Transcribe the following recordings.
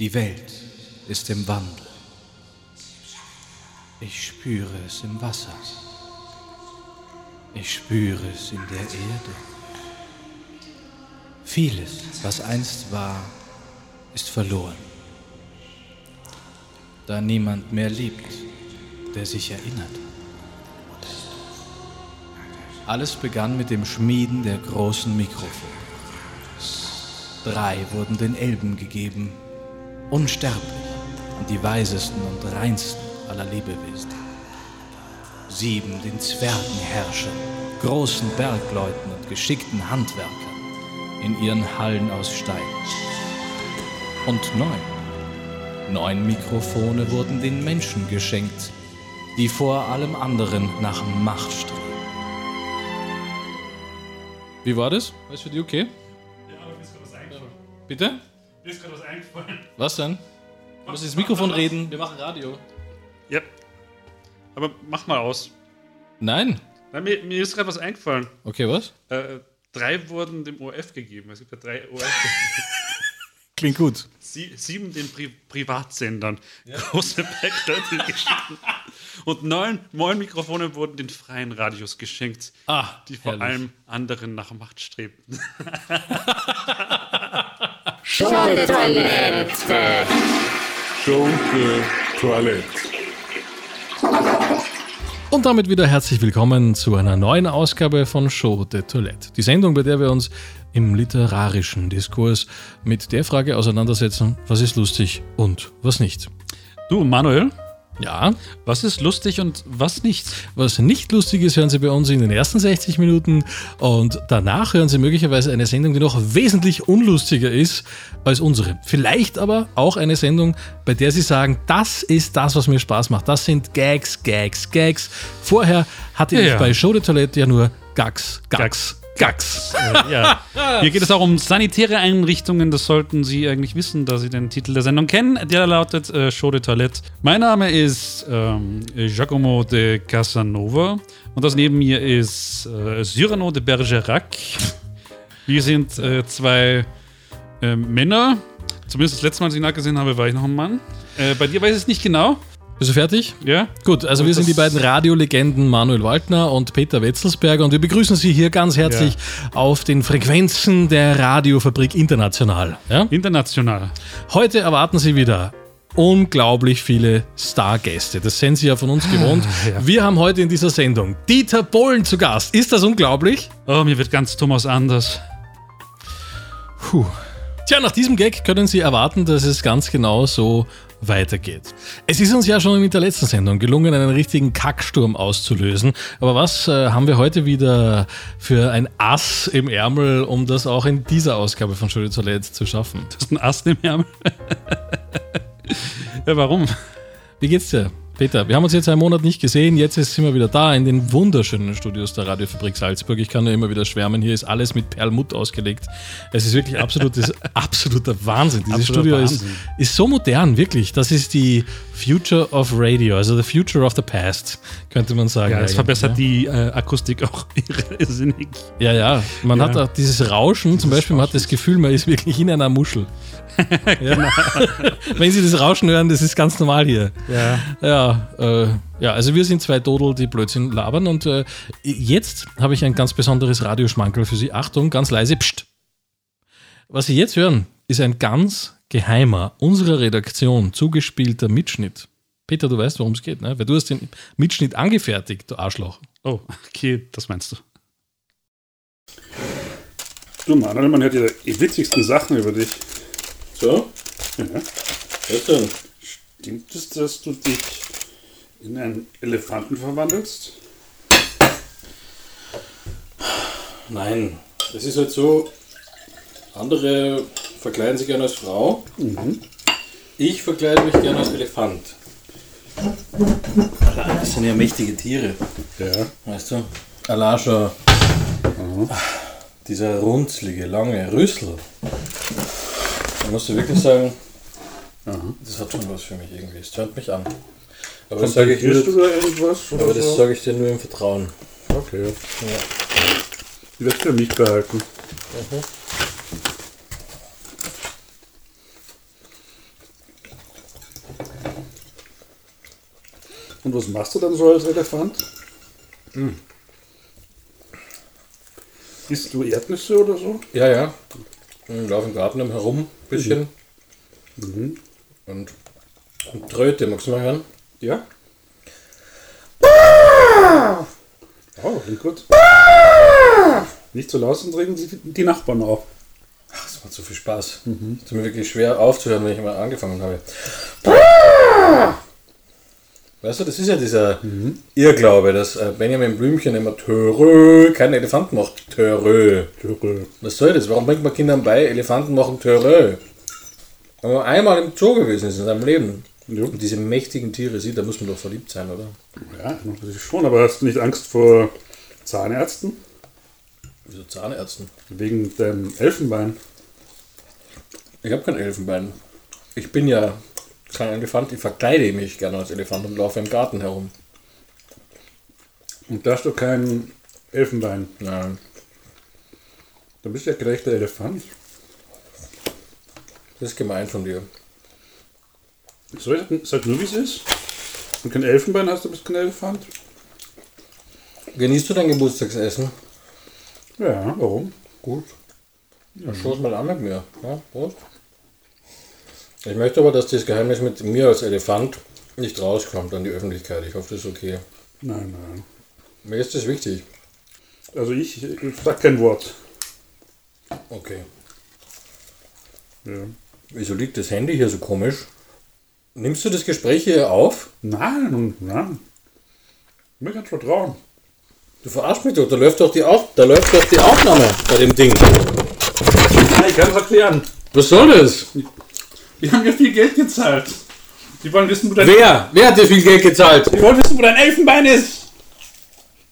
Die Welt ist im Wandel. Ich spüre es im Wasser. Ich spüre es in der Erde. Vieles, was einst war, ist verloren. Da niemand mehr liebt, der sich erinnert. Alles begann mit dem Schmieden der großen Mikrofone. Drei wurden den Elben gegeben, unsterblich und die weisesten und reinsten aller Lebewesen. Sieben den Zwergenherrschern, großen Bergleuten und geschickten Handwerkern in ihren Hallen aus Stein. Und neun. Neun Mikrofone wurden den Menschen geschenkt, die vor allem anderen nach Macht streben. Wie war das? War das für dich okay? Ja, aber mir ist gerade was eingefallen. Bitte? Mir ist gerade was eingefallen. Was denn? Du musst ins Mikrofon reden. Wir machen Radio. Ja. Aber mach mal aus. Nein. Nein, mir, mir ist gerade was eingefallen. Okay, was? Äh, drei wurden dem ORF gegeben. Es gibt ja drei ORF. Klingt gut. Sie, sieben den Pri Privatsendern. Große Backleute geschichten. Und neun, neun Mikrofone wurden den freien Radios geschenkt, Ah, die vor herrlich. allem anderen nach Macht strebten. Schunke Toilette. Schunke Toilette. Und damit wieder herzlich willkommen zu einer neuen Ausgabe von Show de Toilette. Die Sendung, bei der wir uns im literarischen Diskurs mit der Frage auseinandersetzen, was ist lustig und was nicht. Du, Manuel, Ja, was ist lustig und was nicht? was nicht lustig ist, hören Sie bei uns in den ersten 60 Minuten und danach hören Sie möglicherweise eine Sendung, die noch wesentlich unlustiger ist als unsere. Vielleicht aber auch eine Sendung, bei der Sie sagen, das ist das, was mir Spaß macht. Das sind Gags, Gags, Gags. Vorher hatte ich Ja. bei Show de Toilette ja nur Gags, Gags, Gags. Äh, ja. Hier geht es auch um sanitäre Einrichtungen. Das sollten Sie eigentlich wissen, da Sie den Titel der Sendung kennen. Der lautet äh, Show de Toilette. Mein Name ist ähm, Giacomo de Casanova und das neben mir ist äh, Cyrano de Bergerac. Wir sind äh, zwei äh, Männer. Zumindest das letzte Mal, als ich ihn nachgesehen habe, war ich noch ein Mann. Äh, bei dir weiß ich es nicht genau. Bist du fertig? Ja? Gut, also wir sind die beiden Radiolegenden Manuel Waldner und Peter Wetzelsberger und wir begrüßen Sie hier ganz herzlich auf den Frequenzen der Radiofabrik International. Ja? International. Heute erwarten Sie wieder unglaublich viele Stargäste. Das sind Sie ja von uns gewohnt. Wir haben heute in dieser Sendung Dieter Bohlen zu Gast. Ist das unglaublich? Oh, mir wird ganz Thomas anders. Puh. Tja, nach diesem Gag können Sie erwarten, dass es ganz genau so weitergeht. Es ist uns ja schon in der letzten Sendung gelungen, einen richtigen Kacksturm auszulösen. Aber was äh, haben wir heute wieder für ein Ass im Ärmel, um das auch in dieser Ausgabe von Schöne Toilette zu schaffen? Du hast einen Ast im Ärmel. ja, warum? Wie geht's dir? Peter, wir haben uns jetzt einen Monat nicht gesehen, jetzt sind wir wieder da in den wunderschönen Studios der Radiofabrik Salzburg. Ich kann nur immer wieder schwärmen, hier ist alles mit Perlmutt ausgelegt. Es ist wirklich absolutes, absoluter Wahnsinn. Dieses Absoluter Studio ist, Wahnsinn. ist so modern, wirklich. Das ist die Future of Radio, also the future of the past, könnte man sagen. Ja, es verbessert ja. die äh, Akustik auch irrsinnig. Ja, ja, man Ja. hat auch dieses Rauschen, zum Beispiel, man hat das Gefühl, man ist wirklich in einer Muschel. Genau. Wenn Sie das Rauschen hören, das ist ganz normal hier. Ja. Ja, äh, ja, also wir sind zwei Dodel, die Blödsinn labern und äh, jetzt habe ich ein ganz besonderes Radioschmankerl für Sie. Achtung, ganz leise, pst. Was Sie jetzt hören, ist ein ganz geheimer, unserer Redaktion zugespielter Mitschnitt. Peter, du weißt, worum es geht, ne? Weil du hast den Mitschnitt angefertigt, du Arschloch. Oh, okay, das meinst du. Du Manuel, man hört ja die witzigsten Sachen über dich. So? Ja. Was denn? Stimmt es, dass du dich in einen Elefanten verwandelst? Nein, es ist halt so, andere verkleiden sich gerne als Frau. Ich verkleide mich gerne als Elefant. Das sind ja mächtige Tiere, Ja. weißt du? Alascha, dieser runzlige, lange Rüssel. Ich musste wirklich sagen, das hat schon was für mich irgendwie. Es hört mich an. Aber das sage ich, dir, da irgendwas aber oder das sage ich dir nur im Vertrauen. Okay. Ja. Die wirst du ja nicht behalten. Mhm. Und was machst du dann so als Elefant? Hm. Isst du Erdnüsse oder so? Ja, ja. Ich laufe im Garten herum, ein bisschen. Und, und Tröte, magst du mal hören? Ja. Oh, klingt gut. Nicht so laut, sonst regen die Nachbarn auf. Ach, das macht so viel Spaß. Es ist mir wirklich schwer aufzuhören, wenn ich mal angefangen habe. Weißt du, das ist ja dieser Irrglaube, dass äh, Benjamin Blümchen immer Törö, kein Elefant macht Törö. Was soll das? Warum bringt man Kindern bei, Elefanten machen Törö? Wenn man einmal im Zoo gewesen ist in seinem Leben Ja. und diese mächtigen Tiere sieht, da muss man doch verliebt sein, oder? Ja, natürlich schon, aber hast du nicht Angst vor Zahnärzten? Wieso Zahnärzten? Wegen deinem Elfenbein? Ich habe kein Elfenbein. Ich bin ja kein Elefant, ich verkleide mich gerne als Elefant und laufe im Garten herum. Und da hast du kein Elfenbein. Nein. Dann bist du ja gleich der Elefant. Das ist gemein von dir. Das sag nur, wie es ist? Und kein Elfenbein hast, du bist kein Elefant? Genießt du dein Geburtstagsessen? Ja, warum? Gut. Ja, stoß mal an mit mir. Ja, Prost. Ich möchte aber, dass das Geheimnis mit mir als Elefant nicht rauskommt an die Öffentlichkeit. Ich hoffe, das ist okay. Nein, nein. Mir ist das wichtig. Also ich, ich sag kein Wort. Okay. Ja. Wieso liegt das Handy hier so komisch? Nimmst du das Gespräch hier auf? Nein, nein. Mir kann vertrauen. Du verarschst mich doch. Da läuft doch die, Auf da läuft doch die Aufnahme bei dem Ding. Nein, ich kann es erklären. Was soll das? Die haben mir viel Geld gezahlt. Die wollen wissen, wo dein, Wer? Wer hat dir viel Geld gezahlt? die wollen wissen, wo dein Elfenbein ist.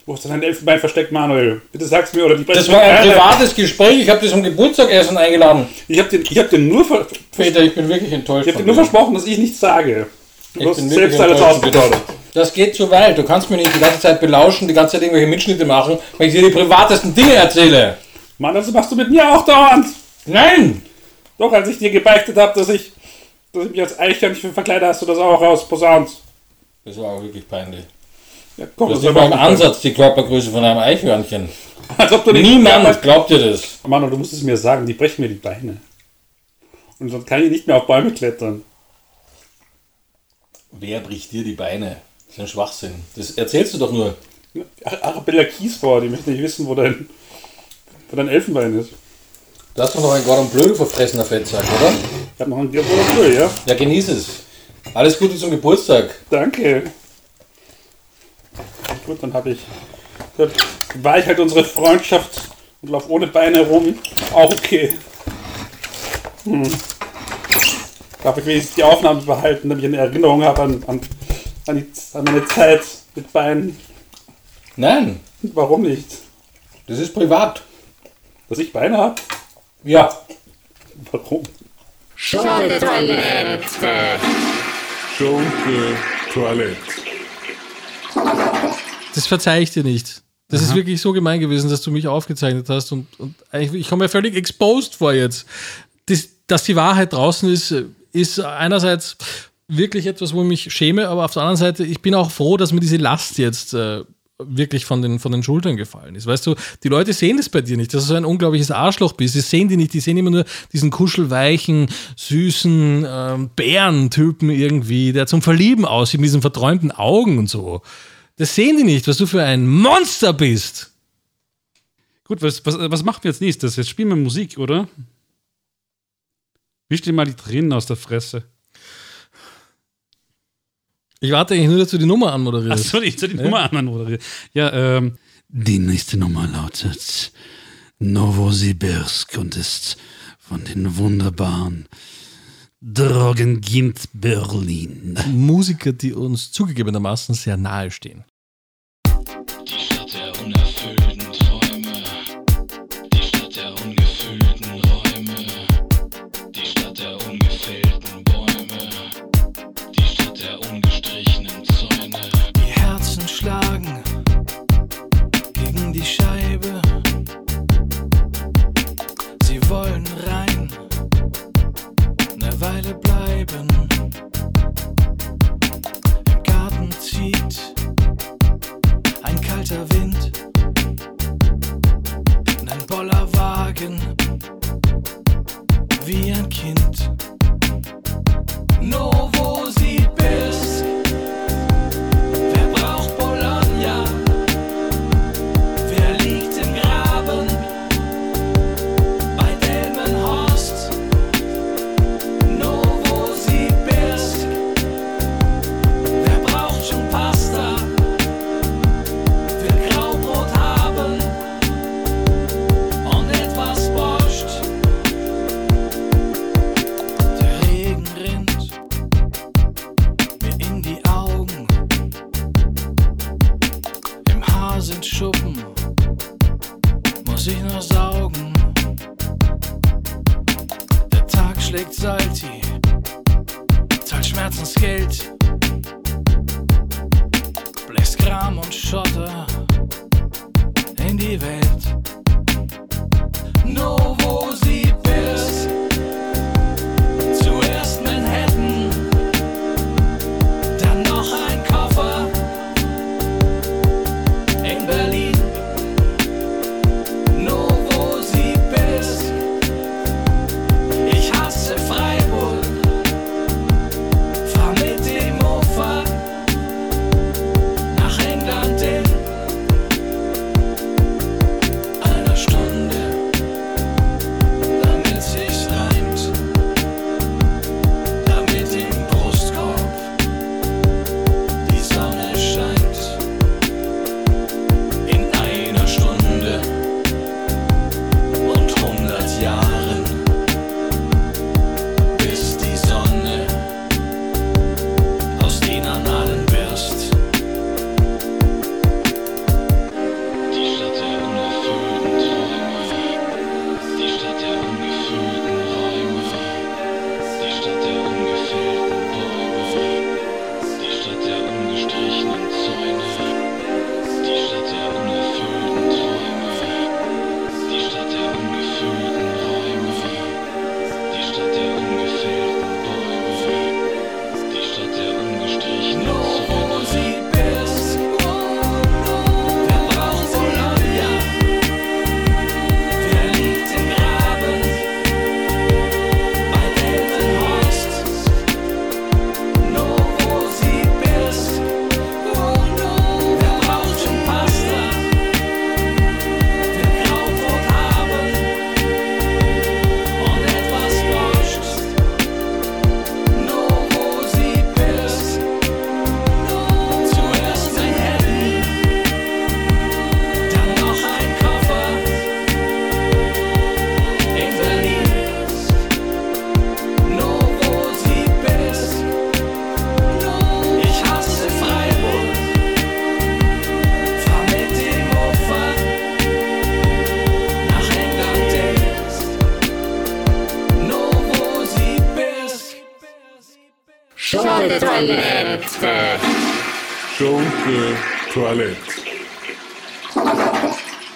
Wo ist denn dein Elfenbein versteckt, Manuel? Bitte sag's mir oder die Das war ein privates Gespräch. Ich habe dich zum Geburtstagsessen eingeladen. Ich hab dir, ich hab nur, ver Peter, ich bin wirklich enttäuscht. ich hab dir nur versprochen, dass ich nichts sage. Du Ich hast bin selbst alles ausgefordert. Das geht zu weit. Du kannst mir nicht die ganze Zeit belauschen, die ganze Zeit irgendwelche Mitschnitte machen, wenn ich dir die privatesten Dinge erzähle. Mann, das machst du mit mir auch dauernd. Nein! Doch, als ich dir gebeichtet habe, dass ich, dass ich mich als Eichhörnchen verkleide, hast du das auch rausposaunt. Das war auch wirklich peinlich. Ja, komm, Das ist mal im Ansatz die Körpergröße von einem Eichhörnchen. Als ob du Niemand glaubt dir das. Mann, du musst es mir sagen, die brechen mir die Beine. Und dann kann ich nicht mehr auf Bäume klettern. Wer bricht dir die Beine? Das ist ein Schwachsinn. Das erzählst du doch nur. Ar- Arabella Kiesbauer, die möchte nicht wissen, wo dein, wo dein Elfenbein ist. Du hast doch noch ein Gordon Bleu verfressener Fettsack, oder? Ich habe noch einen Diabolo ja? Ja, genieß es. Alles Gute zum Geburtstag. Danke. Gut, dann habe ich. Dann war ich halt unsere Freundschaft und lauf ohne Beine rum. Auch okay. Hm. Darf ich wenigstens die Aufnahme behalten, damit ich eine Erinnerung habe an, an, an, die, an meine Zeit mit Beinen. Nein, Warum nicht? das ist privat. Dass ich Beine habe? Ja. Warum? Schunke Toilette. Schunke Toilette. Das verzeih ich dir nicht. Das ist wirklich so gemein gewesen, dass du mich aufgezeichnet hast und, und ich komme mir völlig exposed vor jetzt. Das, dass die Wahrheit draußen ist, ist einerseits wirklich etwas, wo ich mich schäme, aber auf der anderen Seite, ich bin auch froh, dass mir diese Last jetzt äh, wirklich von den, von den Schultern gefallen ist. Weißt du, die Leute sehen das bei dir nicht, dass du so ein unglaubliches Arschloch bist. Das sehen die nicht. Die sehen immer nur diesen kuschelweichen, süßen ähm, Bärentypen irgendwie, der zum Verlieben aussieht mit diesen verträumten Augen und so. Das sehen die nicht, was du für ein Monster bist. Gut, was, was, was machen wir jetzt nächstes? Jetzt spielen wir Musik, oder? Wisch dir mal die Tränen aus der Fresse. Ich warte eigentlich nur, dass du die Nummer anmoderierst. Achso, ich soll die Nummer anderen moderieren. Ja, ähm. Die nächste Nummer lautet Novosibirsk und ist von den wunderbaren Drogengint Berlin. Musiker, die uns zugegebenermaßen sehr nahe stehen. Toilette.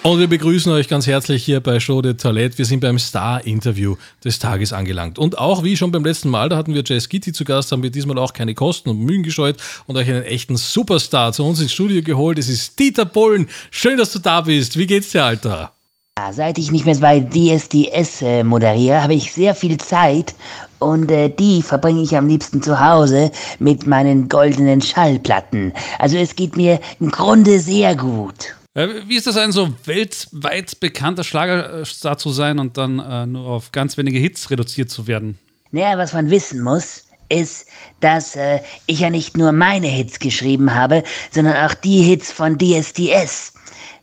Und wir begrüßen euch ganz herzlich hier bei Show de Toilette. Wir sind beim Star-Interview des Tages angelangt. Und auch wie schon beim letzten Mal, da hatten wir Jay Skitty zu Gast, haben wir diesmal auch keine Kosten und Mühen gescheut und euch einen echten Superstar zu uns ins Studio geholt. Es ist Dieter Bohlen. Schön, dass du da bist. Wie geht's dir, Alter? Ja, Seit ich nicht mehr bei DSDS äh, moderiere, habe ich sehr viel Zeit und äh, die verbringe ich am liebsten zu Hause mit meinen goldenen Schallplatten. Also es geht mir im Grunde sehr gut. Äh, Wie ist das ein so weltweit bekannter Schlagerstar zu sein und dann äh, nur auf ganz wenige Hits reduziert zu werden? Naja, was man wissen muss, ist, dass äh, ich ja nicht nur meine Hits geschrieben habe, sondern auch die Hits von DSDS.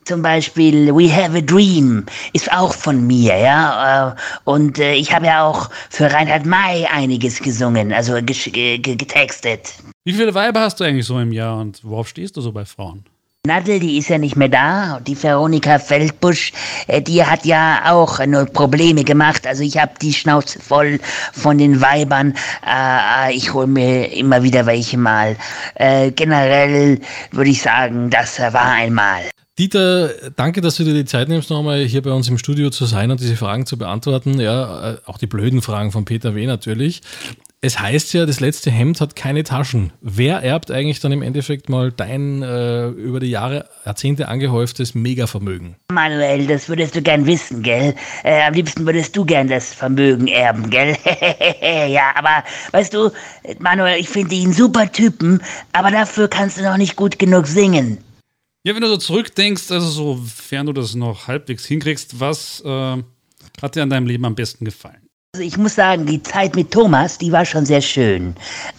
Zum Beispiel We Have a Dream ist auch von mir, ja. äh, Und äh, ich habe ja auch für Reinhard May einiges gesungen, also getextet. Wie viele Weiber hast du eigentlich so im Jahr und worauf stehst du so bei Frauen? Nadel, die ist ja nicht mehr da. Die Veronika Feldbusch, äh, die hat ja auch nur Probleme gemacht. Also ich habe die Schnauze voll von den Weibern. Ich hole mir immer wieder welche mal. Generell würde ich sagen, das war einmal. Dieter, danke, dass du dir die Zeit nimmst, nochmal hier bei uns im Studio zu sein und diese Fragen zu beantworten. Ja, äh, auch die blöden Fragen von Peter W. natürlich. es heißt ja, das letzte Hemd hat keine Taschen. Wer erbt eigentlich dann im Endeffekt mal dein äh, über die Jahre, Jahrzehnte angehäuftes Megavermögen? Manuel, das würdest du gern wissen, gell? Äh, am liebsten würdest du gern das Vermögen erben, gell? ja, aber weißt du, Manuel, ich finde ihn super Typen, aber dafür kannst du noch nicht gut genug singen. Ja, wenn du so zurückdenkst, also sofern du das noch halbwegs hinkriegst, was äh, hat dir an deinem Leben am besten gefallen? Also ich muss sagen, die Zeit mit Thomas, die war schon sehr schön.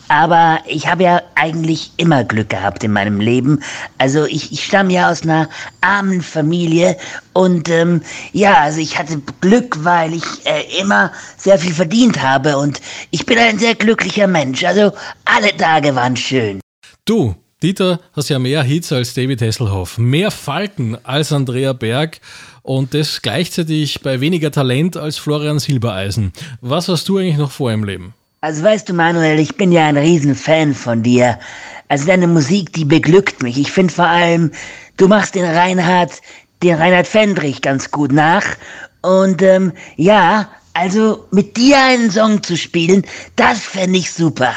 Aber ich habe ja eigentlich immer Glück gehabt in meinem Leben. Also ich, ich stamme ja aus einer armen Familie und ähm, ja, also ich hatte Glück, weil ich äh, immer sehr viel verdient habe und ich bin ein sehr glücklicher Mensch. Also alle Tage waren schön. Du, Dieter, hast ja mehr Hits als David Hasselhoff, mehr Falten als Andrea Berg und das gleichzeitig bei weniger Talent als Florian Silbereisen. Was hast du eigentlich noch vor im Leben? Also weißt du, Manuel, ich bin ja ein Riesenfan von dir. Also deine Musik, die beglückt mich. Ich finde vor allem, du machst den Reinhard, den Reinhard Fendrich ganz gut nach. Und ähm, ja, also mit dir einen Song zu spielen, das fände ich super.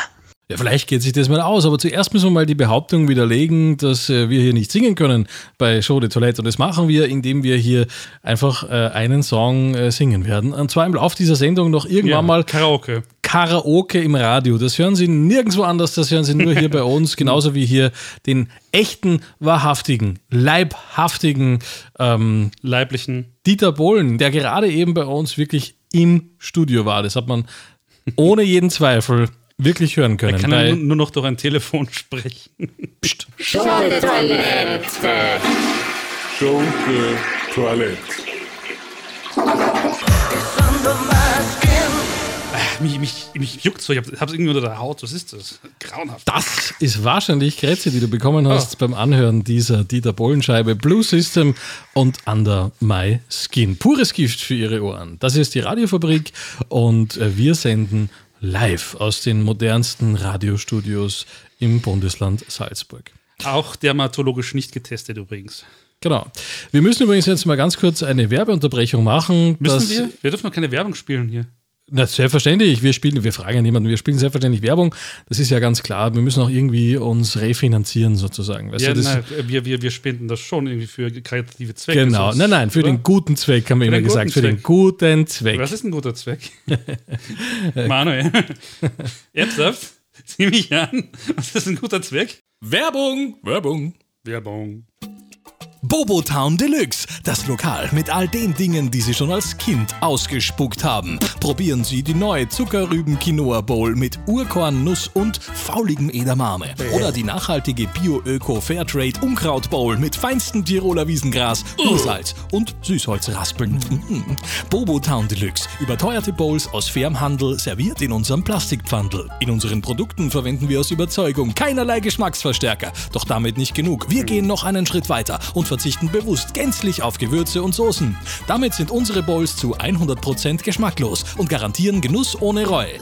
Ja, vielleicht geht sich das mal aus, aber zuerst müssen wir mal die Behauptung widerlegen, dass äh, wir hier nicht singen können bei Show de Toilette. Und das machen wir, indem wir hier einfach äh, einen Song äh, singen werden. Und zwar im Laufe dieser Sendung noch irgendwann Ja, mal Karaoke. Karaoke im Radio. Das hören Sie nirgendwo anders, das hören Sie nur hier bei uns, genauso wie hier den echten, wahrhaftigen, leibhaftigen ähm, Leiblichen. Dieter Bohlen, der gerade eben bei uns wirklich im Studio war. Das hat man ohne jeden Zweifel wirklich hören können. Er kann nur, nur noch durch ein Telefon sprechen. Schunke-Toilette. Schunke Toilette. mich, mich, mich juckt so, ich hab- hab's irgendwie unter der Haut. Was ist das? Grauenhaft. Das ist wahrscheinlich Krätze, die du bekommen hast beim Anhören dieser Dieter Bohlen-Scheibe Blue System und Under My Skin. Pures Gift für Ihre Ohren. Das ist die Radiofabrik und äh, wir senden live aus den modernsten Radiostudios im Bundesland Salzburg. Auch dermatologisch nicht getestet übrigens. Genau. Wir müssen übrigens jetzt mal ganz kurz eine Werbeunterbrechung machen. Müssen wir? Wir dürfen noch keine Werbung spielen hier. Na, selbstverständlich. Wir spielen, wir fragen ja niemanden, wir spielen selbstverständlich Werbung. Das ist ja ganz klar. Wir müssen auch irgendwie uns refinanzieren sozusagen. Weißt Ja, du, das, nein, wir, wir, wir spenden das schon irgendwie für karitative Zwecke. Genau, sonst- nein, nein, für oder? den guten Zweck haben wir Für immer gesagt, für den guten Zweck. Was ist ein guter Zweck? Manuel. Ernsthaft? Sieh mich an. Was ist ein guter Zweck? Werbung, Werbung. Werbung. Bobotown Deluxe, das Lokal mit all den Dingen, die Sie schon als Kind ausgespuckt haben. Probieren Sie die neue Zuckerrüben-Quinoa Bowl mit Urkorn, Nuss und fauligem Edamame. Oder die nachhaltige Bio-Öko-Fairtrade Unkraut Bowl mit feinstem Tiroler Wiesengras, Ursalz und Süßholzraspeln. Mhm. Bobotown Deluxe, überteuerte Bowls aus fairem Handel, serviert in unserem Plastikpfandel. In unseren Produkten verwenden wir aus Überzeugung keinerlei Geschmacksverstärker. Doch damit nicht genug. Wir gehen noch einen Schritt weiter und verzichten bewusst gänzlich auf Gewürze und Soßen. Damit sind unsere Bowls zu 100% geschmacklos und garantieren Genuss ohne Reue.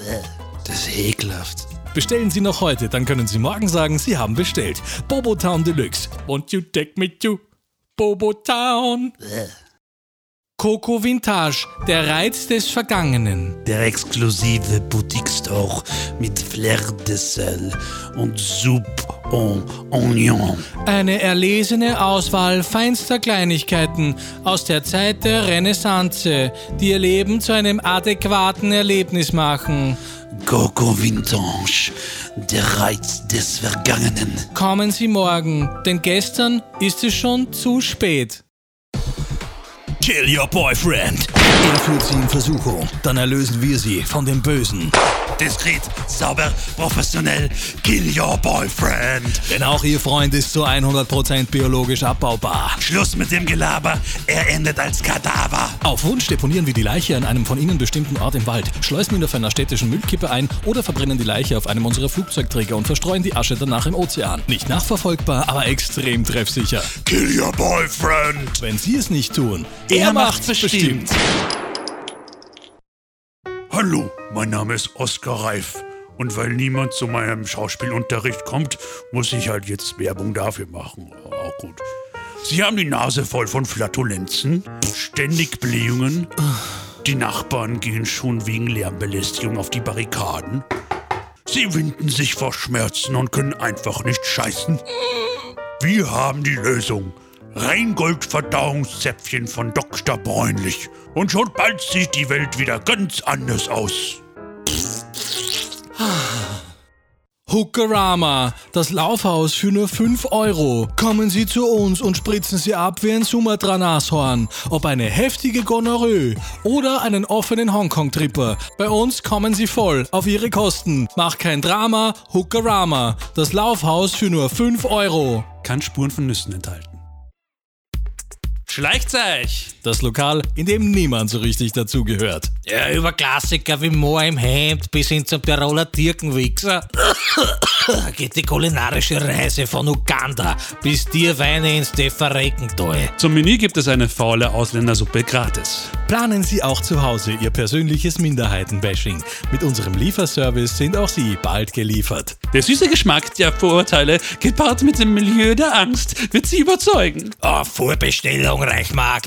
Das ist ekelhaft. Bestellen Sie noch heute, dann können Sie morgen sagen, Sie haben bestellt. Bobotown Deluxe. Won't you take me to Bobotown? Coco Vintage, der Reiz des Vergangenen. Der exklusive Boutique-Store mit Flair de Sel und Soupe en Oignon. Eine erlesene Auswahl feinster Kleinigkeiten aus der Zeit der Renaissance, die ihr Leben zu einem adäquaten Erlebnis machen. Coco Vintage, der Reiz des Vergangenen. Kommen Sie morgen, denn gestern ist es schon zu spät. Kill your boyfriend. Er führt Sie in Versuchung, dann erlösen wir Sie von dem Bösen. Diskret, sauber, professionell. Kill your boyfriend. Denn auch Ihr Freund ist zu 100% biologisch abbaubar. Schluss mit dem Gelaber. Er endet als Kadaver. Auf Wunsch deponieren wir die Leiche an einem von Ihnen bestimmten Ort im Wald, schleusen ihn auf einer städtischen Müllkippe ein oder verbrennen die Leiche auf einem unserer Flugzeugträger und verstreuen die Asche danach im Ozean. Nicht nachverfolgbar, aber extrem treffsicher. Kill your boyfriend. Wenn Sie es nicht tun, Er er macht's macht's bestimmt. bestimmt. Hallo, mein Name ist Oskar Reif. Und weil niemand zu meinem Schauspielunterricht kommt, muss ich halt jetzt Werbung dafür machen. Auch gut. Sie haben die Nase voll von Flatulenzen, ständig Blähungen. Die Nachbarn gehen schon wegen Lärmbelästigung auf die Barrikaden. Sie winden sich vor Schmerzen und können einfach nicht scheißen. Wir haben die Lösung. Reingold-Verdauungszäpfchen von Dr. Bräunlich. Und schon bald sieht die Welt wieder ganz anders aus. Hookerama, das Laufhaus für nur 5 Euro. Kommen Sie zu uns und spritzen Sie ab wie ein Sumatra-Nashorn. Ob eine heftige Gonorrhoe oder einen offenen Hongkong-Tripper. Bei uns kommen Sie voll auf Ihre Kosten. Mach kein Drama, Hookerama, das Laufhaus für nur 5 Euro. Kann Spuren von Nüssen enthalten. Schleichzeug! Das Lokal, in dem niemand so richtig dazugehört. Ja, über Klassiker wie Moor im Hemd bis hin zum Tiroler Türkenwichser geht die kulinarische Reise von Uganda bis Tierweine ins Deferrekental. Zum Menü gibt es eine faule Ausländersuppe gratis. Planen Sie auch zu Hause Ihr persönliches Minderheitenbashing. Mit unserem Lieferservice sind auch Sie bald geliefert. Der süße Geschmack der Vorurteile, gepaart mit dem Milieu der Angst, wird Sie überzeugen. Oh, Vorbestellung reicht mal ein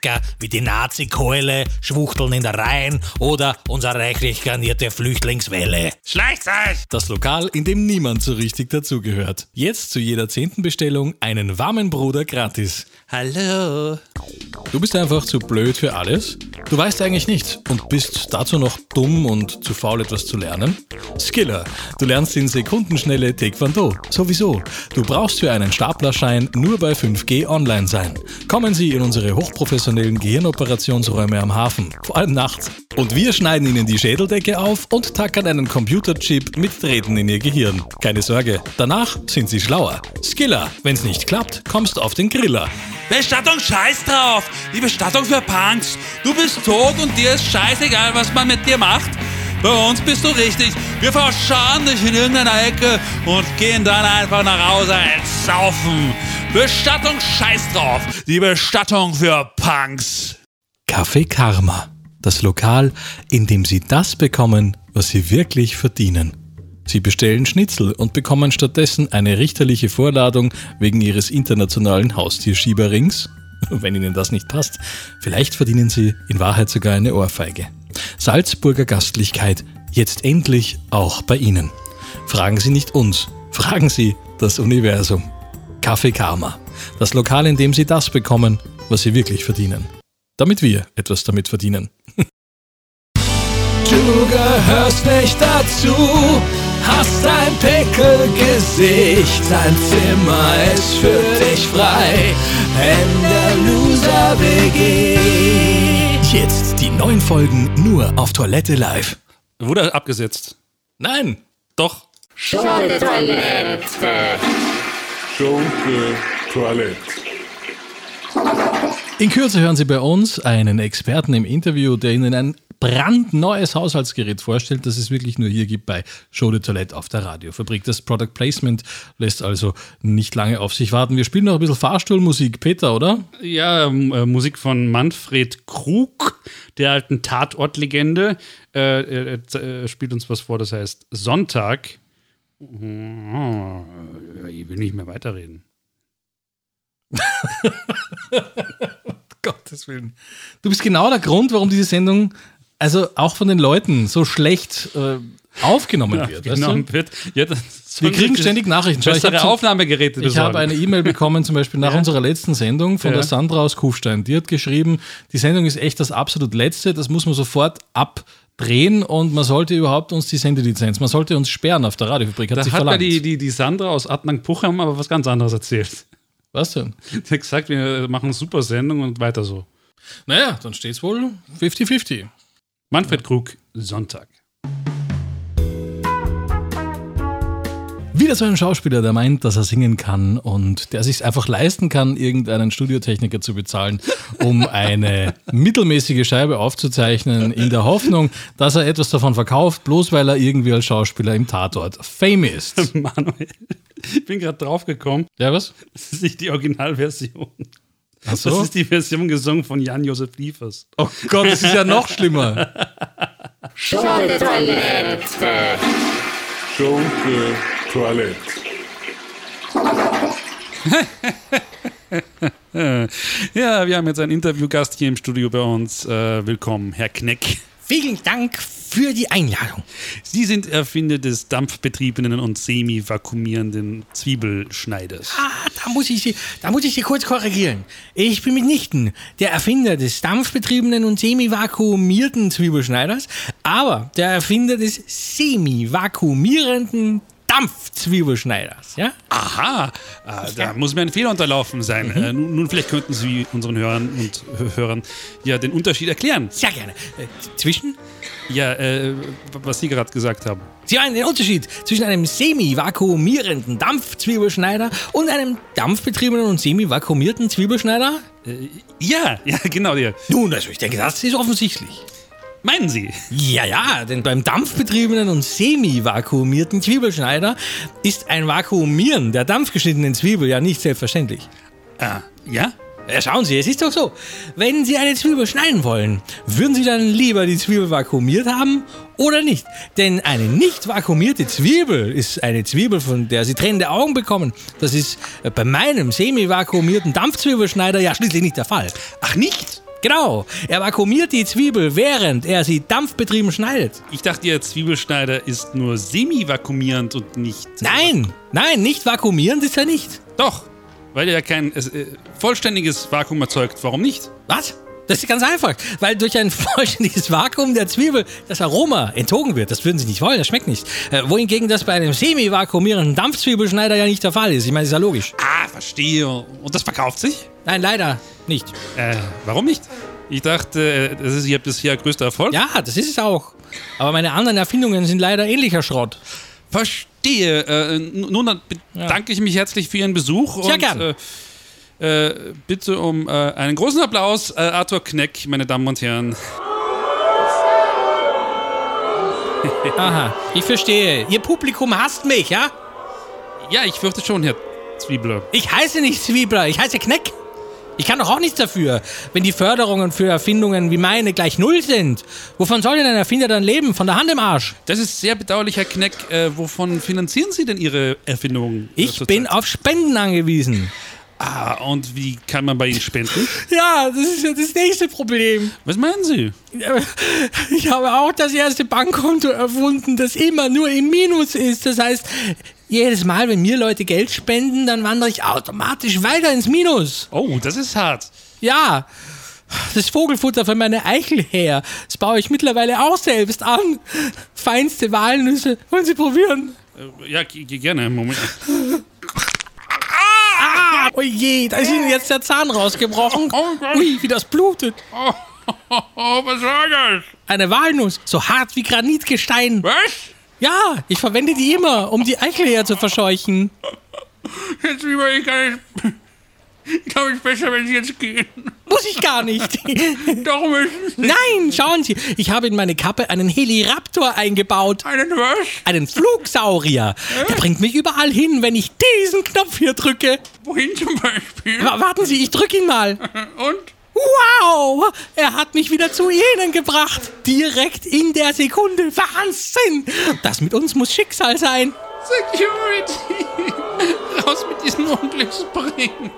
Klassiker wie die Nazi-Keule, Schwuchteln in der Rhein oder unser reichlich garnierte Flüchtlingswelle. Schleichzeug! Das Lokal, in dem niemand so richtig dazugehört. Jetzt zu jeder zehnten Bestellung einen warmen Bruder gratis. Hallo. Du bist einfach zu blöd für alles. Du weißt eigentlich nichts und bist dazu noch dumm und zu faul, etwas zu lernen. Skiller. Du lernst in Sekundenschnelle Taekwondo. Sowieso. Du brauchst für einen Staplerschein nur bei 5G online sein. Kommen Sie in unsere hochprofessionellen Gehirnoperationsräume am Hafen. Vor allem nachts. Und wir schneiden Ihnen die Schädeldecke auf und tackern einen Computerchip mit Drähten in Ihr Gehirn. Keine Sorge. Danach sind Sie schlauer. Skiller. Wenn's nicht klappt, kommst du auf den Griller. Bestattung scheiß drauf! Die Bestattung für Punks! Du bist tot und dir ist scheißegal, was man mit dir macht. Bei uns bist du richtig. Wir verscharren dich in irgendeiner Ecke und gehen dann einfach nach Hause ins Saufen. Bestattung scheiß drauf! Die Bestattung für Punks! Café Karma. Das Lokal, in dem Sie das bekommen, was Sie wirklich verdienen. Sie bestellen Schnitzel und bekommen stattdessen eine richterliche Vorladung wegen Ihres internationalen Haustierschieberrings. Wenn Ihnen das nicht passt, vielleicht verdienen Sie in Wahrheit sogar eine Ohrfeige. Salzburger Gastlichkeit, jetzt endlich auch bei Ihnen. Fragen Sie nicht uns, fragen Sie das Universum. Kaffee Karma, das Lokal, in dem Sie das bekommen, was Sie wirklich verdienen. Damit wir etwas damit verdienen. Du gehörst nicht dazu, hast ein Pickelgesicht, dein Zimmer ist für dich frei, in der Loser WG. Jetzt die neuen Folgen nur auf Toilette Live. Wurde abgesetzt. Nein, Doch. Schunke-Toilette. Schunke-Toilette. In Kürze hören Sie bei uns einen Experten im Interview, der Ihnen ein brandneues Haushaltsgerät vorstellt, das es wirklich nur hier gibt bei Show de Toilette auf der Radiofabrik. Das Product Placement lässt also nicht lange auf sich warten. Wir spielen noch ein bisschen Fahrstuhlmusik, Peter, oder? Ja, ähm, äh, Musik von Manfred Krug, der alten Tatortlegende. Äh, er, er, äh, spielt uns was vor, das heißt Sonntag. Oh, ich will nicht mehr weiterreden. Gottes Willen. Du bist genau der Grund, warum diese Sendung, also auch von den Leuten, so schlecht äh, aufgenommen wird. weißt Genommen du? wird. Ja, Wir kriegen ständig Nachrichten. Schau, ich Bessere hab zum- Aufnahmegeräte Ich habe eine E-Mail bekommen, zum Beispiel nach Ja. unserer letzten Sendung von Ja. der Sandra aus Kufstein. Die hat geschrieben, die Sendung ist echt das absolut letzte, das muss man sofort abdrehen und man sollte überhaupt uns die Sendelizenz, man sollte uns sperren auf der Radiofabrik, hat Da sie hat mir verlangt. die, die, die Sandra aus Adnang-Puchheim aber was ganz anderes erzählt. Was denn? Die hat gesagt, wir machen eine super Sendung und weiter so. Naja, dann steht es wohl 50-50. Manfred Krug, Sonntag. Wieder so ein Schauspieler, der meint, dass er singen kann und der sich einfach leisten kann, irgendeinen Studiotechniker zu bezahlen, um eine mittelmäßige Scheibe aufzuzeichnen, in der Hoffnung, dass er etwas davon verkauft, bloß weil er irgendwie als Schauspieler im Tatort Fame ist. Manuel, ich bin gerade draufgekommen. Ja, was? Das ist nicht die Originalversion. Ach so? Das ist die Version gesungen von Jan-Josef Liefers. Oh Gott, das ist ja noch schlimmer. Schunke-Toilette. Schunke-Toilette. Ja, wir haben jetzt einen Interviewgast hier im Studio bei uns. Äh, willkommen, Herr Kneck. Vielen Dank für die Einladung. Sie sind Erfinder des dampfbetriebenen und semi-vakuumierenden Zwiebelschneiders. Ah, da muss, ich Sie, da muss ich Sie kurz korrigieren. Ich bin mitnichten der Erfinder des dampfbetriebenen und semi-vakuumierten Zwiebelschneiders, aber der Erfinder des semi-vakuumierenden Dampfzwiebelschneiders. Ja? Aha, äh, da muss mir ein Fehler unterlaufen sein. Äh, nun, nun, vielleicht könnten Sie unseren Hörern und Hörern ja den Unterschied erklären. Sehr gerne. Äh, zwischen? Ja, äh, was Sie gerade gesagt haben. Sie meinen den Unterschied zwischen einem semi-vakuumierenden Dampfzwiebelschneider und einem dampfbetriebenen und semi-vakuumierten Zwiebelschneider? Äh, ja, ja, genau. Ja. Nun, also ich denke, das ist offensichtlich. Meinen Sie? Ja, ja, denn beim dampfbetriebenen und semi-vakuumierten Zwiebelschneider ist ein Vakuumieren der dampfgeschnittenen Zwiebel ja nicht selbstverständlich. Ah, ja? Ja, schauen Sie, es ist doch so. Wenn Sie eine Zwiebel schneiden wollen, würden Sie dann lieber die Zwiebel vakuumiert haben oder nicht? Denn eine nicht vakuumierte Zwiebel ist eine Zwiebel, von der Sie tränende Augen bekommen. Das ist bei meinem semi-vakuumierten Dampfzwiebelschneider ja schließlich nicht der Fall. Ach, nicht? Genau, er vakuumiert die Zwiebel, während er sie dampfbetrieben schneidet. Ich dachte, Ihr Zwiebelschneider ist nur semi-vakuumierend und nicht. Nein, nein, nicht vakuumierend ist er nicht. Doch, weil er kein äh, vollständiges Vakuum erzeugt. Warum nicht? Was? Das ist ganz einfach, weil durch ein vollständiges Vakuum der Zwiebel das Aroma entzogen wird. Das würden Sie nicht wollen, das schmeckt nicht. Äh, wohingegen das bei einem semi-vakuumierenden Dampfzwiebelschneider ja nicht der Fall ist. Ich meine, das ist ja logisch. Ah, verstehe. Und das verkauft sich? Nein, leider nicht. Äh, warum nicht? Ich dachte, das ist Ihr bisher größter Erfolg. Ja, das ist es auch. Aber meine anderen Erfindungen sind leider ähnlicher Schrott. Verstehe. Äh, nun dann bedanke ja. ich mich herzlich für Ihren Besuch. Sehr und, gern. Äh, äh, bitte um äh, einen großen Applaus, äh, Arthur Kneck, meine Damen und Herren. Aha, ich verstehe. Ihr Publikum hasst mich, ja? Ja, ich fürchte schon, Herr Zwiebler. Ich heiße nicht Zwiebler, ich heiße Kneck. Ich kann doch auch nichts dafür, wenn die Förderungen für Erfindungen wie meine gleich null sind. Wovon soll denn ein Erfinder dann leben? Von der Hand im Arsch? Das ist sehr bedauerlich, Herr Kneck. Äh, wovon finanzieren Sie denn Ihre Erfindungen? Ich bin auf Spenden angewiesen. Ah, und wie kann man bei Ihnen spenden? Ja, das ist ja das nächste Problem. Was meinen Sie? Ich habe auch das erste Bankkonto erfunden, das immer nur im Minus ist. Das heißt, jedes Mal, wenn mir Leute Geld spenden, dann wandere ich automatisch weiter ins Minus. Oh, das ist hart. Ja. Das Vogelfutter für meine Eichel her, das baue ich mittlerweile auch selbst an. Feinste Walnüsse. Wollen Sie probieren? Äh, ja, gerne. Moment. Ah, oh je, da ist Ihnen jetzt der Zahn rausgebrochen. Ui, wie das blutet. Oh, oh, oh, was war das? Eine Walnuss, so hart wie Granitgestein. Was? Ja, ich verwende die immer, um die Eichel her zu verscheuchen. Jetzt lieber ich gar nicht. Ich glaube, es ist besser, wenn Sie jetzt gehen. Muss ich gar nicht. Doch müssen Sie. Nein, schauen Sie, ich habe in meine Kappe einen Heliraptor eingebaut. Einen was? Einen Flugsaurier. Der bringt mich überall hin, wenn ich diesen Knopf hier drücke. Wohin zum Beispiel? Wa- Warten Sie, ich drücke ihn mal. Und? Wow! Er hat mich wieder zu Ihnen gebracht. Direkt in der Sekunde. Wahnsinn! Das mit uns muss Schicksal sein. Security! Raus mit diesem Unglücksbring!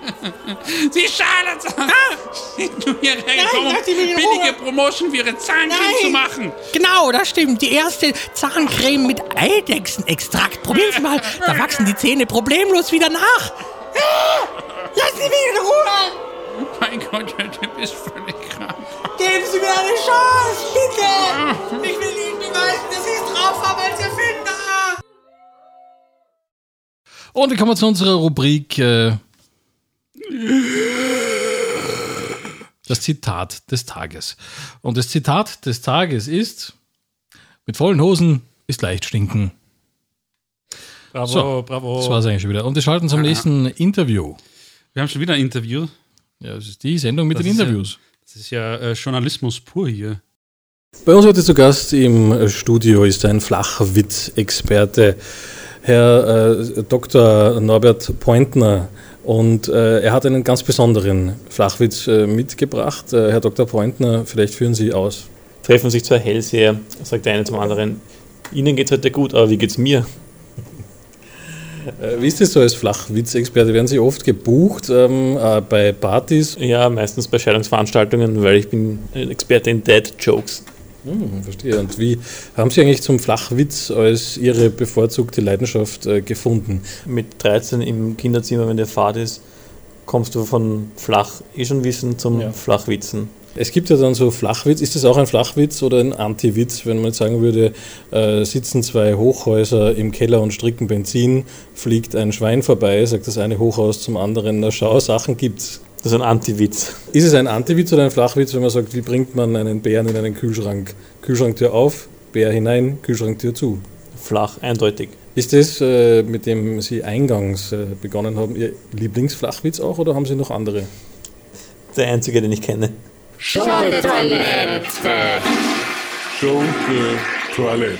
Sie Scharlatan! Sind du hier lass in billige. Promotion für Ihre Zahncreme zu machen? Genau, das stimmt. Die erste Zahncreme mit Eidechsenextrakt. Probieren Sie mal. Da wachsen die Zähne problemlos wieder nach. Lassen Sie mich in Ruhe! Mein Gott, der Typ ist völlig krank. Geben Sie mir eine Chance, bitte! Ich will Ihnen beweisen, dass ich es drauf habe als Erfinder! Und wir kommen zu unserer Rubrik äh, Das Zitat des Tages. Und das Zitat des Tages ist: Mit vollen Hosen ist leicht stinken. Bravo, So, bravo. Das war es eigentlich schon wieder. Und wir schalten zum nächsten Interview. Wir haben schon wieder ein Interview. Ja, das ist die Sendung mit Das den ist ja- Interviews. Das ist ja äh, Journalismus pur hier. Bei uns heute zu Gast im Studio ist ein Flachwitz-Experte, Herr äh, Dr. Norbert Pointner. Und äh, er hat einen ganz besonderen Flachwitz äh, mitgebracht. Äh, Herr Dr. Pointner, vielleicht führen Sie aus. treffen sich zwei Hellseher, sagt der eine zum anderen, Ihnen geht's heute gut, aber wie geht's mir? Äh, wie ist das so als Flachwitz-Experte? Werden Sie oft gebucht ähm, äh, bei Partys? Ja, meistens bei Scheidungsveranstaltungen, weil ich bin Experte in Dead Jokes. Hm, verstehe. Und wie haben Sie eigentlich zum Flachwitz als Ihre bevorzugte Leidenschaft äh, gefunden? Mit 13 im Kinderzimmer, wenn der Fahrt ist, kommst du von flach eh schon wissen zum Flachwitzen. Es gibt ja dann so Flachwitz. Ist das auch ein Flachwitz oder ein Anti-Witz, wenn man jetzt sagen würde, äh, sitzen zwei Hochhäuser im Keller und stricken Benzin, fliegt ein Schwein vorbei, sagt das eine Hochhaus zum anderen, na schau, Sachen gibt's. Das ist ein Anti-Witz. Ist es ein Anti-Witz oder ein Flachwitz, wenn man sagt, wie bringt man einen Bären in einen Kühlschrank? Kühlschranktür auf, Bär hinein, Kühlschranktür zu. Flach, eindeutig. Ist das, äh, mit dem Sie eingangs äh, begonnen haben, Ihr Lieblingsflachwitz auch oder haben Sie noch andere? Der einzige, den ich kenne. Schunke-Toilette. Schunke-Toilette.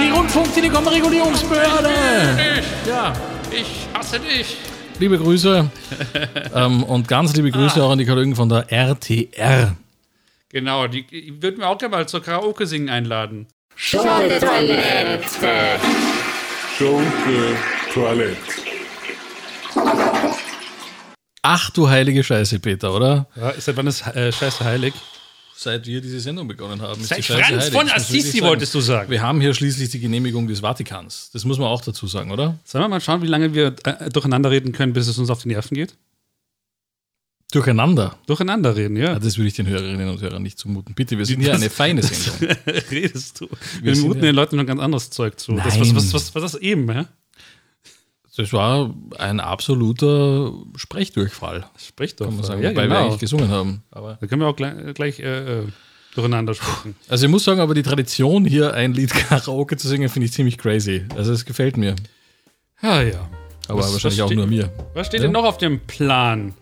Die Rundfunktelekom-Regulierungsbehörde. Ja, ich hasse dich. Liebe Grüße ähm, und ganz liebe Grüße auch an die Kollegen von der RTR. Genau, die, die würden wir auch gerne mal zur Karaoke-Singen einladen. Schunke-Toilette. Schunke-Toilette. Ach du heilige Scheiße, Peter, oder? Ja, seit wann ist äh, Scheiße heilig? Seit wir diese Sendung begonnen haben. Seit Franz heilig, von das Assisi wolltest du sagen. Wir haben hier schließlich die Genehmigung des Vatikans. Das muss man auch dazu sagen, oder? Sollen wir mal schauen, wie lange wir äh, durcheinander reden können, bis es uns auf die Nerven geht? Durcheinander. Durcheinander reden, ja. Ja, das würde ich den Hörerinnen und Hörern nicht zumuten. Bitte, wir sind hier eine feine Sendung. redest du? Wir Wir muten den Leuten noch ganz anderes Zeug zu. Das, Nein. was, was, was, was das eben, ja? Das war ein absoluter Sprechdurchfall. Sprich doch. Kann man sagen, ja, wobei wir genau. eigentlich gesungen haben. Aber Da können wir auch gleich, gleich äh, äh, durcheinander sprechen. also ich muss sagen, aber die Tradition, hier ein Lied Karaoke zu singen, finde ich ziemlich crazy. Also es gefällt mir. Ja, ja. Aber Was- wahrscheinlich was auch nur mir. Was steht Ja? denn noch auf dem Plan?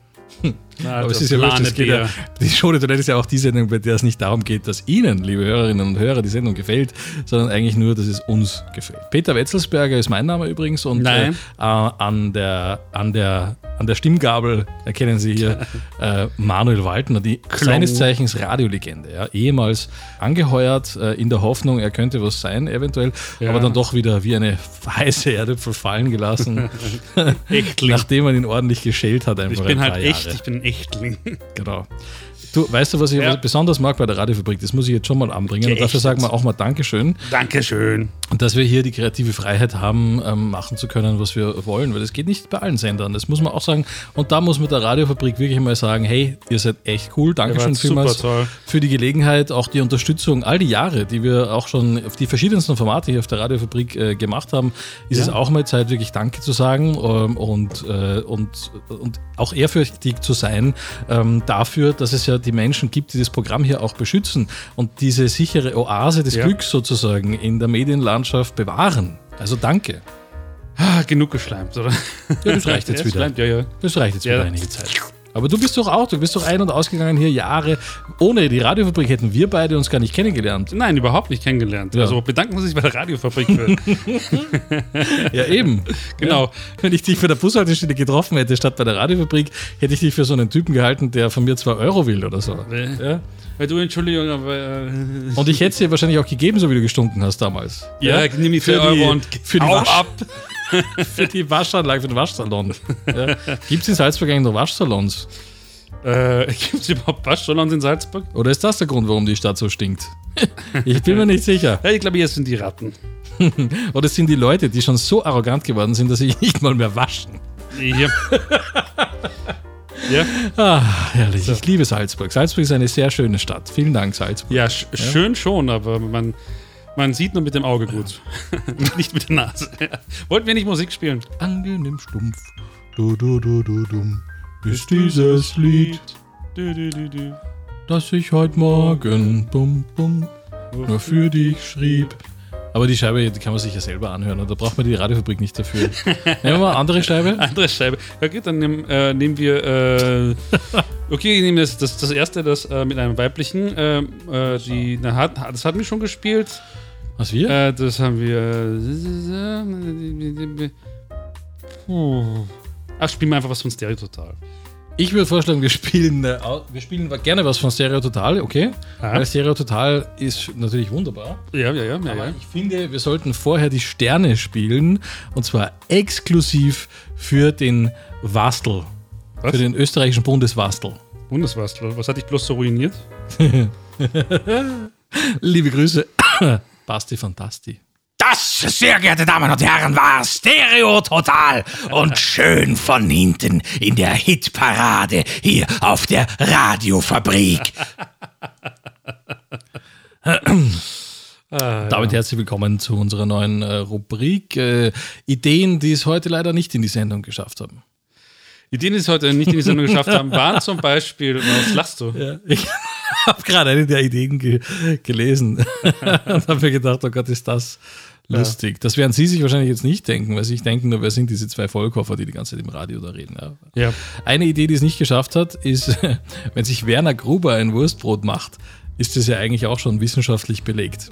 Na, Aber es ist ja es geht ja, die Show Toilette ist ja auch die Sendung, bei der es nicht darum geht, dass Ihnen, liebe Hörerinnen und Hörer, die Sendung gefällt, sondern eigentlich nur, dass es uns gefällt. Peter Wetzelsberger ist mein Name übrigens und äh, äh, an, der, an, der, an der Stimmgabel erkennen Sie hier äh, Manuel Waldner, die seines Zeichens Radiolegende, ja, ehemals angeheuert äh, in der Hoffnung, er könnte was sein, eventuell, Ja. aber dann doch wieder wie eine heiße Erdäpfel fallen gelassen, nachdem man ihn ordentlich geschält hat. Einfach Ich bin ein halt paar echt, Jahre. ich bin Echtling. Genau. Du, weißt du, was ich Ja. besonders mag bei der Radiofabrik? Das muss ich jetzt schon mal anbringen. Ja, und dafür sagen wir auch mal Dankeschön. Dankeschön. Und dass wir hier die kreative Freiheit haben, ähm, machen zu können, was wir wollen. Weil das geht nicht bei allen Sendern. Das muss man auch sagen. Und da muss man der Radiofabrik wirklich mal sagen, hey, ihr seid echt cool. Dankeschön vielmals für die Gelegenheit, auch die Unterstützung, all die Jahre, die wir auch schon auf die verschiedensten Formate hier auf der Radiofabrik äh, gemacht haben, ist Ja. es auch mal Zeit, wirklich Danke zu sagen ähm, und, äh, und, und auch ehrfürchtig zu sein ähm, dafür, dass es ja die Menschen gibt, die das Programm hier auch beschützen und diese sichere Oase des Ja. Glücks sozusagen in der Medienlandschaft bewahren. Also danke. Ah, genug geschleimt, oder? Ja, das reicht jetzt wieder. ja, ja. Das reicht jetzt wieder einige Zeit. Aber du bist doch auch, du bist doch ein- und ausgegangen hier Jahre. Ohne die Radiofabrik hätten wir beide uns gar nicht kennengelernt. Nein, überhaupt nicht kennengelernt. Ja. Also bedanken Sie sich bei der Radiofabrik für. Ja, eben. Genau. Ja. Wenn ich dich für der Bushaltestelle getroffen hätte, statt bei der Radiofabrik, hätte ich dich für so einen Typen gehalten, der von mir zwei Euro will oder so. Ja. Weil du, Entschuldigung, aber. Äh, Und ich hätte es dir wahrscheinlich auch gegeben, so wie du gestunken hast damals. Ja, nimm die für zwei die, Euro und für die, hau Wasch, ab. für die Waschanlage, für den Waschsalon. Ja. Gibt es in Salzburg eigentlich noch Waschsalons? Äh, Gibt es überhaupt Waschsalons in Salzburg? Oder ist das der Grund, warum die Stadt so stinkt? Ich bin mir nicht sicher. Ja, ich glaube, hier sind die Ratten. Oder es sind die Leute, die schon so arrogant geworden sind, dass sie nicht mal mehr waschen. Hier. ja. Ah, herrlich. Ich liebe Salzburg. Salzburg ist eine sehr schöne Stadt. Vielen Dank, Salzburg. Ja, sch schön schon, aber man, man sieht nur mit dem Auge gut. nicht mit der Nase. Wollten wir nicht Musik spielen? Angenehm stumpf. Du, du, du, du, dumm. Ist dieses Lied, Du, du, du, du. das ich heute Morgen bum, bum, nur für dich schrieb. Aber die Scheibe, die kann man sich ja selber anhören. Und da braucht man die Radiofabrik nicht dafür. Nehmen wir mal andere Scheibe. Andere Scheibe. Ja, gut, dann nehmen, äh, nehmen wir. Äh, okay, ich nehme das, das, das erste, das äh, mit einem weiblichen. Äh, äh, die, na, hat, das hatten wir schon gespielt. Was wir? Äh, das haben wir. Puh. Ach, spielen wir einfach was von Stereo Total. Ich würde vorschlagen, wir spielen, äh, wir spielen gerne was von Stereo Total, okay? Ja. Weil Stereo Total ist natürlich wunderbar. Ja, ja, ja. Aber ja. ich finde, wir sollten vorher die Sterne spielen und zwar exklusiv für den Wastel. Was? Für den österreichischen Bundeswastel. War's. Was hat dich bloß so ruiniert? Liebe Grüße, Basti Fantasti. Das, sehr geehrte Damen und Herren, war Stereo Total und schön von hinten in der Hitparade hier auf der Radiofabrik. Damit herzlich willkommen zu unserer neuen äh, Rubrik äh, Ideen, die es heute leider nicht in die Sendung geschafft haben. Ideen, die es heute nicht in die Sendung geschafft haben, waren zum Beispiel, was lachst du? Ja, ich habe gerade eine der Ideen ge gelesen und habe mir gedacht, oh Gott, ist das lustig. Das werden Sie sich wahrscheinlich jetzt nicht denken, weil Sie sich denken, nur wer sind diese zwei Vollkoffer, die die ganze Zeit im Radio da reden. Ja. Ja. Eine Idee, die es nicht geschafft hat, ist, wenn sich Werner Gruber ein Wurstbrot macht, ist das ja eigentlich auch schon wissenschaftlich belegt.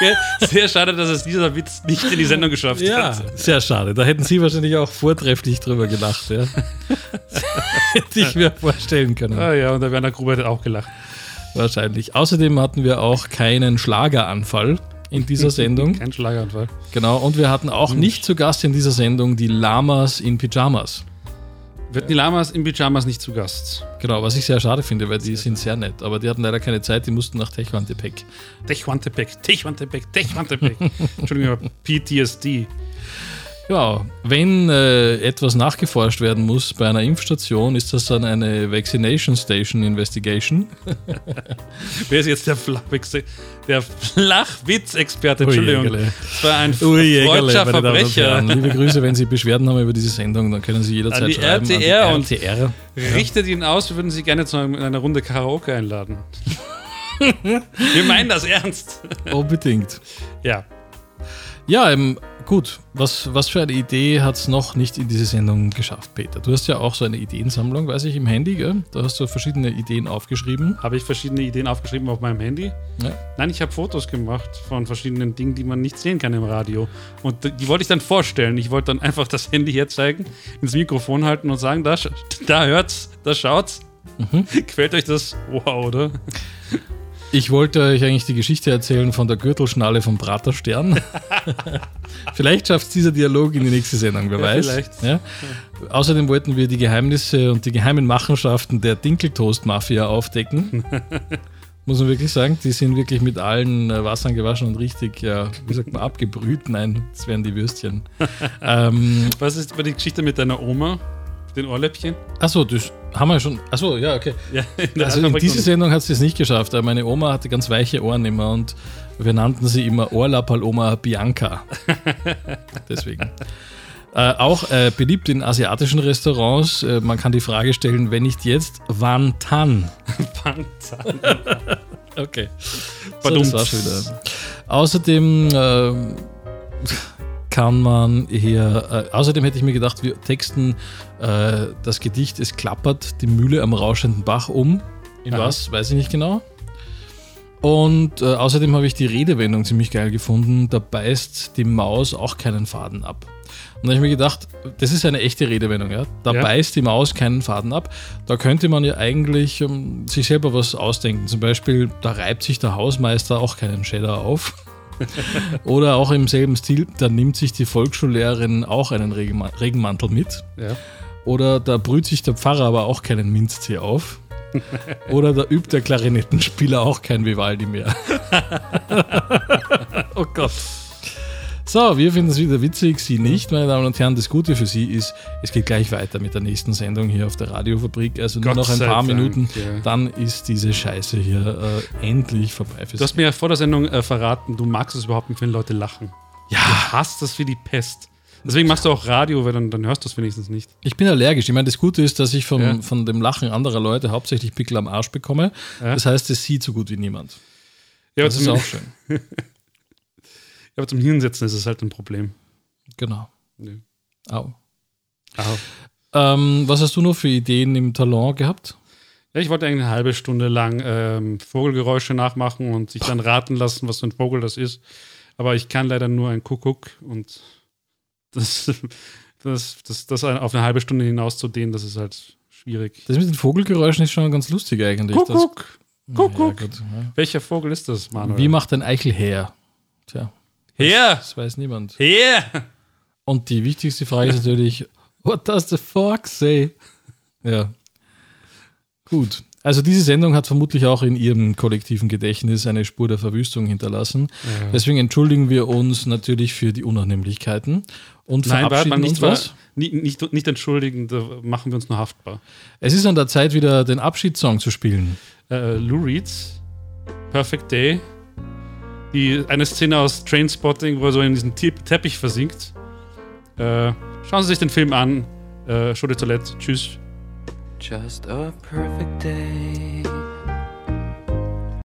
Ja, Sehr schade, dass es dieser Witz nicht in die Sendung geschafft Ja, hat. sehr schade. Da hätten Sie wahrscheinlich auch vortrefflich drüber gelacht. Ja. Hätte ich mir vorstellen können. Ah ja, und der Werner Gruber hat auch gelacht. Wahrscheinlich. Außerdem hatten wir auch keinen Schlageranfall in dieser Sendung. Kein Schlaganfall. Genau, und wir hatten auch nicht zu Gast in dieser Sendung die Lamas in Pyjamas. Wir hatten die Lamas in Pyjamas nicht zu Gast. Genau, was ich sehr schade finde, weil die sind sehr nett. Aber die hatten leider keine Zeit, die mussten nach Techwantepec. Techwantepec, Techwantepec, Techwantepec. Entschuldigung, PTSD. Ja, wenn äh, etwas nachgeforscht werden muss bei einer Impfstation, ist das dann eine Vaccination Station Investigation. Wer ist jetzt der, Flachwitz, der Flachwitz-Experte? Entschuldigung. Jägerle. Das war ein freudscher und Verbrecher. Liebe Grüße, wenn Sie Beschwerden haben über diese Sendung, dann können Sie jederzeit An die schreiben. RTR an und die RTR. richtet ihn aus, wir würden Sie gerne zu einer Runde Karaoke einladen. wir meinen das ernst. Unbedingt. Ja. Ja, ähm, gut. Was, was für eine Idee hat es noch nicht in diese Sendung geschafft, Peter? Du hast ja auch so eine Ideensammlung, weiß ich, im Handy, gell? Da hast du verschiedene Ideen aufgeschrieben. Habe ich verschiedene Ideen aufgeschrieben auf meinem Handy? Ja. Nein, ich habe Fotos gemacht von verschiedenen Dingen, die man nicht sehen kann im Radio. Und die wollte ich dann vorstellen. Ich wollte dann einfach das Handy herzeigen, ins Mikrofon halten und sagen, da, da hört's, da schaut's. Mhm. Quält euch das? Wow, oder? Ich wollte euch eigentlich die Geschichte erzählen von der Gürtelschnalle vom Praterstern. vielleicht schafft es dieser Dialog in die nächste Sendung, wer Ja, weiß. vielleicht. Ja? Außerdem wollten wir die Geheimnisse und die geheimen Machenschaften der Dinkeltoast-Mafia aufdecken. Muss man wirklich sagen, die sind wirklich mit allen äh, Wassern gewaschen und richtig, ja, wie sagt man, abgebrüht. Nein, das wären die Würstchen. ähm, Was ist über die Geschichte mit deiner Oma? Den Ohrläppchen? Achso, das haben wir schon. Achso, ja, okay. Ja, in also in Fabrik diese noch Sendung hat sie es nicht geschafft, aber meine Oma hatte ganz weiche Ohren immer und wir nannten sie immer Ohrlappaloma Bianca. Deswegen. Äh, auch äh, beliebt in asiatischen Restaurants. Äh, man kann die Frage stellen, wenn nicht jetzt, wann dann? Panzern. Okay. So, das war schon wieder. Außerdem ähm, kann man hier, äh, außerdem hätte ich mir gedacht, wir texten äh, das Gedicht Es klappert die Mühle am rauschenden Bach um. In Aha. was, weiß ich nicht genau. Und äh, außerdem habe ich die Redewendung ziemlich geil gefunden, da beißt die Maus auch keinen Faden ab. Und da habe ich mir gedacht, das ist eine echte Redewendung, ja. Da Ja. beißt die Maus keinen Faden ab. Da könnte man ja eigentlich ähm, sich selber was ausdenken. Zum Beispiel, da reibt sich der Hausmeister auch keinen Cheddar auf. Oder auch im selben Stil, da nimmt sich die Volksschullehrerin auch einen Regenma- Regenmantel mit. Ja. Oder da brüht sich der Pfarrer aber auch keinen Minztee auf. Oder da übt der Klarinettenspieler auch kein Vivaldi mehr. oh Gott. So, wir finden es wieder witzig, Sie nicht, meine Damen und Herren. Das Gute für Sie ist, es geht gleich weiter mit der nächsten Sendung hier auf der Radiofabrik. Also nur Gott noch ein paar Dank, Minuten, ja. dann ist diese Scheiße hier äh, endlich vorbei für Du hast mir ja vor der Sendung äh, verraten, du magst es überhaupt nicht, wenn Leute lachen. Ja. Du hast das wie die Pest. Deswegen machst du auch Radio, weil dann, dann hörst du es wenigstens nicht. Ich bin allergisch. Ich meine, das Gute ist, dass ich vom, Ja. von dem Lachen anderer Leute hauptsächlich Pickel am Arsch bekomme. Ja. Das heißt, es sieht so gut wie niemand. Ja, das ist auch schön. Ja, aber zum Hinsetzen ist es halt ein Problem. Genau. Ja. Au. Au. Ähm, was hast du noch für Ideen im Talon gehabt? Ja, ich wollte eigentlich eine halbe Stunde lang ähm, Vogelgeräusche nachmachen und sich dann raten lassen, was für ein Vogel das ist. Aber ich kann leider nur ein Kuckuck und das, das, das, das auf eine halbe Stunde hinaus zu dehnen, das ist halt schwierig. Das mit den Vogelgeräuschen ist schon ganz lustig eigentlich. Kuckuck, Das, Kuckuck. Ja, gut, ja. Welcher Vogel ist das, Manuel? Wie macht ein Eichel her? Tja. Her! Das weiß niemand. Her! Und die wichtigste Frage ist natürlich, What does the fox say? Ja. Gut. Also diese Sendung hat vermutlich auch in Ihrem kollektiven Gedächtnis eine Spur der Verwüstung hinterlassen. Ja. Deswegen entschuldigen wir uns natürlich für die Unannehmlichkeiten und Nein, verabschieden mal, nicht, uns was. Nicht, nicht, nicht entschuldigen, da machen wir uns nur haftbar. Es ist an der Zeit, wieder den Abschiedssong zu spielen. Äh, Lou Reeds, Perfect Day, die, eine Szene aus Trainspotting, wo er so in diesen Te Teppich versinkt. Äh, schauen Sie sich den Film an. Äh, de Toilette. Tschüss. Just a perfect day.